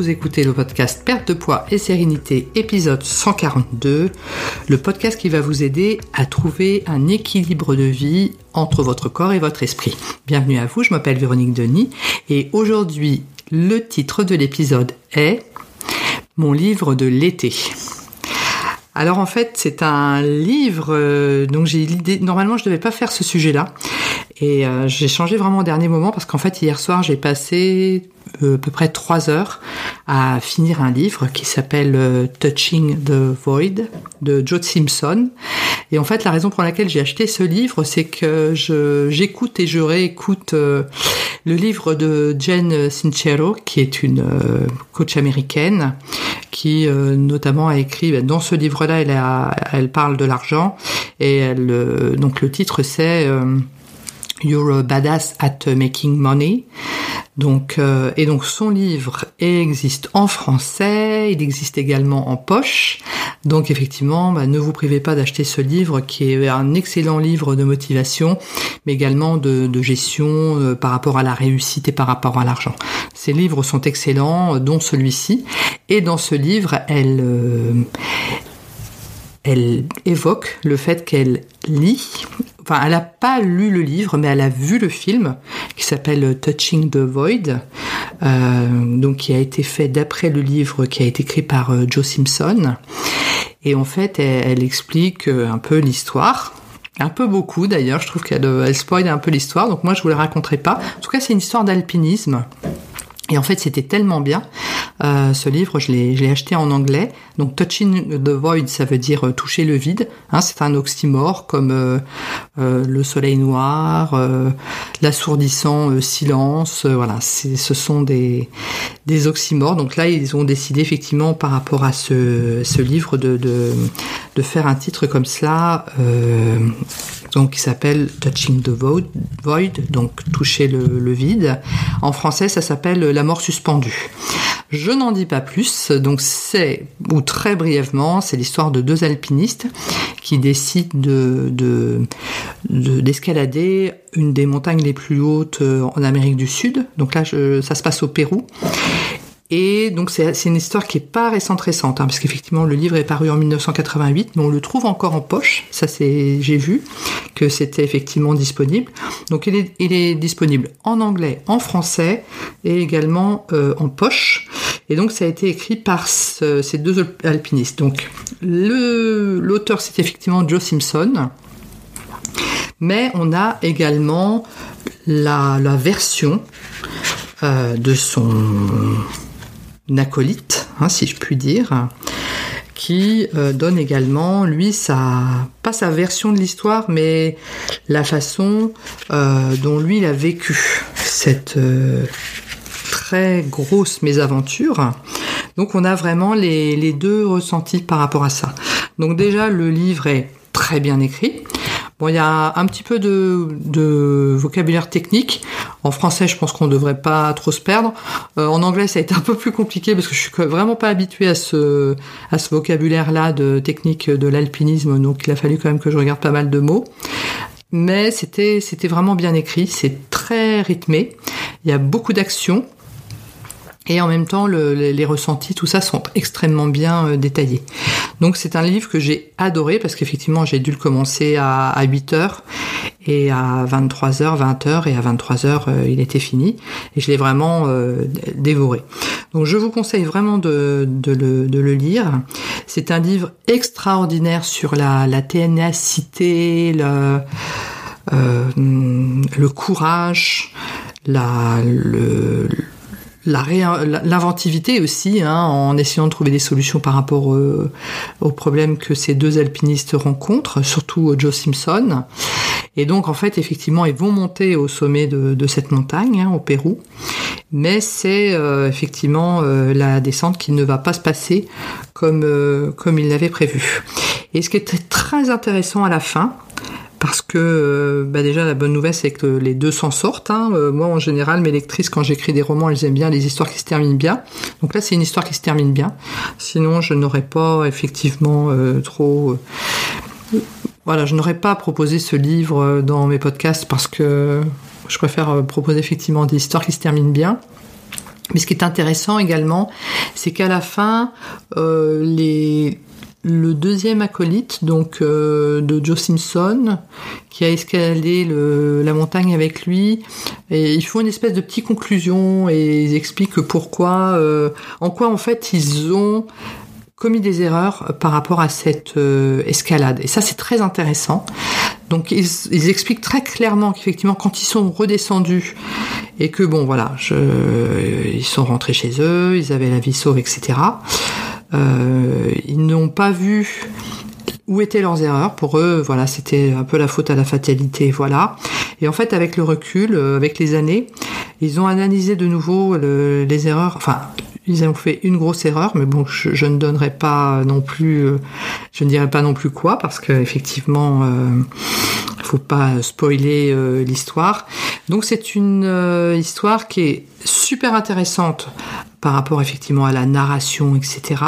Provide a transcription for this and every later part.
vous écoutez le podcast Perte de poids et sérénité, épisode 142, le podcast qui va vous aider à trouver un équilibre de vie entre votre corps et votre esprit. Bienvenue à vous, je m'appelle Véronique Denis et aujourd'hui le titre de l'épisode est Mon livre de l'été. Alors en fait, c'est un livre euh, donc j'ai l'idée normalement je devais pas faire ce sujet-là et euh, j'ai changé vraiment au dernier moment parce qu'en fait hier soir j'ai passé euh, à peu près trois heures à finir un livre qui s'appelle euh, Touching the Void de Joe Simpson. Et en fait, la raison pour laquelle j'ai acheté ce livre, c'est que j'écoute et je réécoute euh, le livre de Jen Sincero, qui est une coach américaine, qui notamment a écrit ben, dans ce livre-là, elle, elle parle de l'argent et elle, donc le titre c'est You're a badass at making money. Donc, euh, et donc son livre existe en français, il existe également en poche. Donc effectivement, bah, ne vous privez pas d'acheter ce livre qui est un excellent livre de motivation, mais également de, gestion euh, par rapport à la réussite et par rapport à l'argent. Ces livres sont excellents, dont celui-ci. Et dans ce livre, elle, euh, elle évoque le fait qu'elle lit enfin, elle n'a pas lu le livre, mais elle a vu le film qui s'appelle Touching the Void, euh, donc qui a été fait d'après le livre qui a été écrit par euh, Joe Simpson. Et en fait, elle, explique euh, un peu l'histoire. Un peu beaucoup d'ailleurs, je trouve qu'elle elle spoil un peu l'histoire, donc moi je vous la raconterai pas. En tout cas, c'est une histoire d'alpinisme. Et en fait, c'était tellement bien. Euh, ce livre, je l'ai acheté en anglais. Donc, Touching the Void, ça veut dire euh, toucher le vide. Hein, c'est un oxymore comme euh, le soleil noir, l'assourdissant silence. voilà, ce sont des, oxymores. Donc là, ils ont décidé effectivement par rapport à ce, livre de, faire un titre comme cela donc qui s'appelle Touching the Void, donc toucher le, vide. En français, ça s'appelle La mort suspendue. Je n'en dis pas plus, donc c'est, ou très brièvement, c'est l'histoire de deux alpinistes qui décident de, d'escalader une des montagnes les plus hautes en Amérique du Sud. Donc là, ça se passe au Pérou. Et donc c'est une histoire qui est pas récente récente, hein, parce qu'effectivement le livre est paru en 1988, mais on le trouve encore en poche. Ça c'est j'ai vu que c'était effectivement disponible. Donc il est, il est disponible en anglais, en français et également euh, en poche. Et donc ça a été écrit par ces deux alpinistes. Donc l'auteur c'est effectivement Joe Simpson. Mais on a également la, version euh, de son acolyte, hein, si je puis dire, qui euh, donne également, lui, sa, pas sa version de l'histoire, mais la façon euh, dont lui, il a vécu cette grosse mésaventure. Donc on a vraiment les, deux ressentis par rapport à ça. Donc déjà, le livre est très bien écrit. Bon, il y a un petit peu de, vocabulaire technique. En français, je pense qu'on ne devrait pas trop se perdre. Euh, en anglais, ça a été un peu plus compliqué parce que je suis vraiment pas habituée à ce, à ce vocabulaire-là de technique de l'alpinisme, donc il a fallu quand même que je regarde pas mal de mots. Mais c'était, c'était vraiment bien écrit, c'est très rythmé. Il y a beaucoup d'actions. Et en même temps, les ressentis, tout ça sont extrêmement bien euh, détaillés. Donc c'est un livre que j'ai adoré parce qu'effectivement j'ai dû le commencer à, 8h et à 23h, 20h et à 23h euh, il était fini et je l'ai vraiment euh, dévoré. Donc je vous conseille vraiment de, le, lire. C'est un livre extraordinaire sur la, ténacité, le, le courage, la, le, l'inventivité aussi, hein, en essayant de trouver des solutions par rapport euh, aux problèmes que ces deux alpinistes rencontrent, surtout Joe Simpson. Et donc en fait, effectivement, ils vont monter au sommet de, cette montagne, hein, au Pérou. Mais c'est euh, effectivement euh, la descente qui ne va pas se passer comme, comme ils l'avaient prévu. Et ce qui est très intéressant à la fin, parce que euh, bah déjà la bonne nouvelle c'est que les deux s'en sortent. Hein. Euh, moi en général mes lectrices quand j'écris des romans elles aiment bien les histoires qui se terminent bien. Donc là c'est une histoire qui se termine bien. Sinon je n'aurais pas effectivement euh, trop... voilà je n'aurais pas proposé ce livre dans mes podcasts parce que je préfère proposer effectivement des histoires qui se terminent bien. Mais ce qui est intéressant également, c'est qu'à la fin, les, le deuxième acolyte, donc euh, de Joe Simpson, qui a escaladé le, la montagne avec lui, et ils font une espèce de petite conclusion et ils expliquent pourquoi, euh, en quoi en fait ils ont commis des erreurs par rapport à cette euh, escalade. Et ça, c'est très intéressant. Donc, ils, ils expliquent très clairement qu'effectivement, quand ils sont redescendus et que bon, voilà, je, ils sont rentrés chez eux, ils avaient la vie sauve, etc. Euh, ils n'ont pas vu où étaient leurs erreurs. Pour eux, voilà, c'était un peu la faute à la fatalité, voilà. Et en fait, avec le recul, euh, avec les années, ils ont analysé de nouveau le, les erreurs. Enfin, ils ont fait une grosse erreur, mais bon, je, ne donnerai pas non plus, euh, je ne dirai pas non plus quoi, parce que effectivement, euh, faut pas spoiler l'histoire. Donc c'est une histoire qui est super intéressante par rapport effectivement à la narration, etc.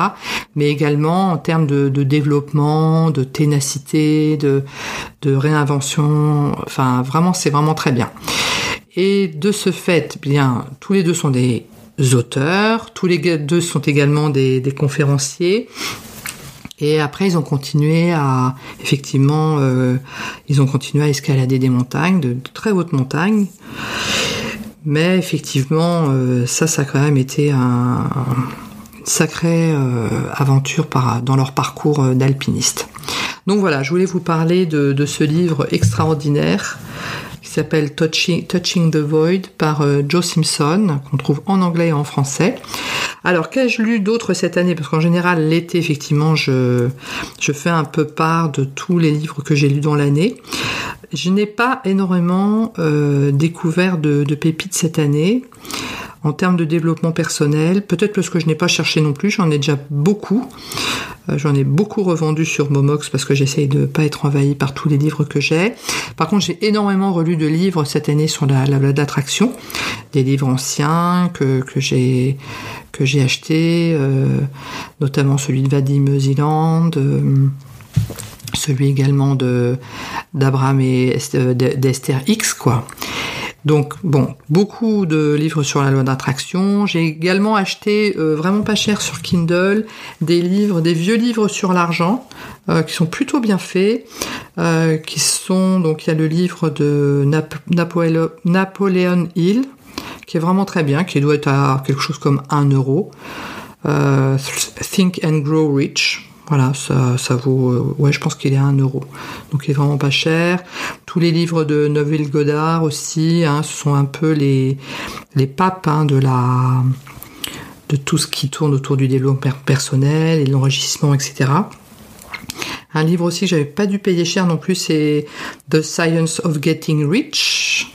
Mais également en termes de, développement, de ténacité, de, de réinvention. Enfin, vraiment, c'est vraiment très bien. Et de ce fait, bien, tous les deux sont des auteurs, tous les deux sont également des, conférenciers. Et après, ils ont continué à, effectivement, euh, ils ont continué à escalader des montagnes, de très hautes montagnes. Mais effectivement, euh, ça, ça a quand même été un, une sacrée euh, aventure dans leur parcours euh, d'alpiniste. Donc voilà, je voulais vous parler de, ce livre extraordinaire s'appelle Touching, the Void par euh, Joe Simpson, qu'on trouve en anglais et en français. Alors, qu'ai-je lu d'autre cette année? Parce qu'en général, l'été, effectivement, je, fais un peu part de tous les livres que j'ai lus dans l'année. Je n'ai pas énormément euh, découvert de pépites cette année en termes de développement personnel. Peut-être parce que je n'ai pas cherché non plus, j'en ai déjà beaucoup. Euh, j'en ai beaucoup revendu sur Momox parce que j'essaye de pas être envahi par tous les livres que j'ai. Par contre, j'ai énormément relu de livres cette année sur la, la d'attraction, des livres anciens que, que j'ai que j'ai achetés, euh, notamment celui de Vadim Zealand. Euh, celui également de d'Abraham et d'Esther X quoi. Donc bon, beaucoup de livres sur la loi d'attraction. J'ai également acheté euh, vraiment pas cher sur Kindle des livres, des vieux livres sur l'argent euh, qui sont plutôt bien faits. Euh, qui sont donc il y a le livre de Nap Napoléon, Napoléon Hill qui est vraiment très bien, qui doit être à quelque chose comme 1 euro. Think and Grow Rich, voilà, ça, vaut, euh, ouais, je pense qu'il est à 1 euro. Donc il est vraiment pas cher. Tous les livres de Neville Goddard aussi, hein, sont un peu les, les papes hein, de la, de tout ce qui tourne autour du développement personnel et de l'enrichissement, etc. Un livre aussi que j'avais pas dû payer cher non plus, c'est The Science of Getting Rich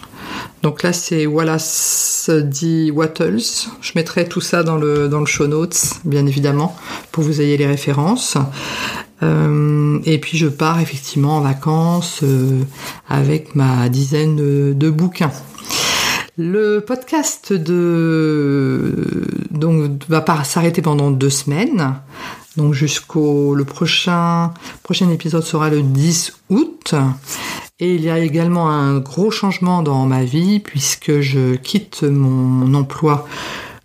donc là, c'est Wallace D. Wattles. Je mettrai tout ça dans le, show notes, bien évidemment, pour que vous ayez les références. Euh, et puis je pars effectivement en vacances euh, avec ma dizaine de, bouquins. Le podcast de donc va s'arrêter pendant deux semaines. Donc jusqu'au prochain prochain épisode sera le 10 août et il y a également un gros changement dans ma vie puisque je quitte mon emploi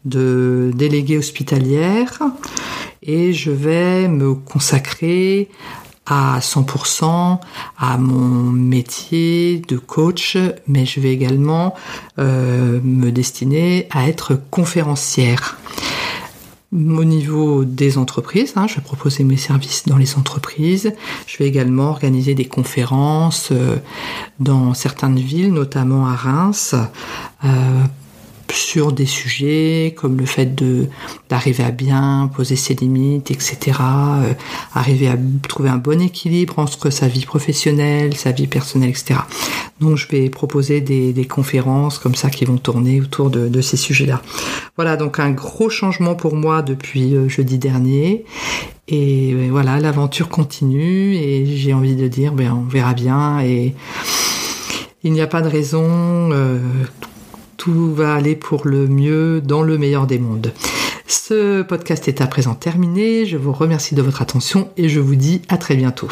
de déléguée hospitalière et je vais me consacrer à 100% à mon métier de coach, mais je vais également euh, me destiner à être conférencière au niveau des entreprises. Hein, je vais proposer mes services dans les entreprises. Je vais également organiser des conférences euh, dans certaines villes, notamment à Reims, euh, sur des sujets comme le fait de d'arriver à bien poser ses limites, etc. Euh, arriver à trouver un bon équilibre entre sa vie professionnelle, sa vie personnelle, etc. Donc je vais proposer des, conférences comme ça qui vont tourner autour de, ces sujets-là. Voilà donc un gros changement pour moi depuis euh, jeudi dernier. Et euh, voilà, l'aventure continue et j'ai envie de dire, ben on verra bien et il n'y a pas de raison. Tout va aller pour le mieux dans le meilleur des mondes. Ce podcast est à présent terminé. Je vous remercie de votre attention et je vous dis à très bientôt.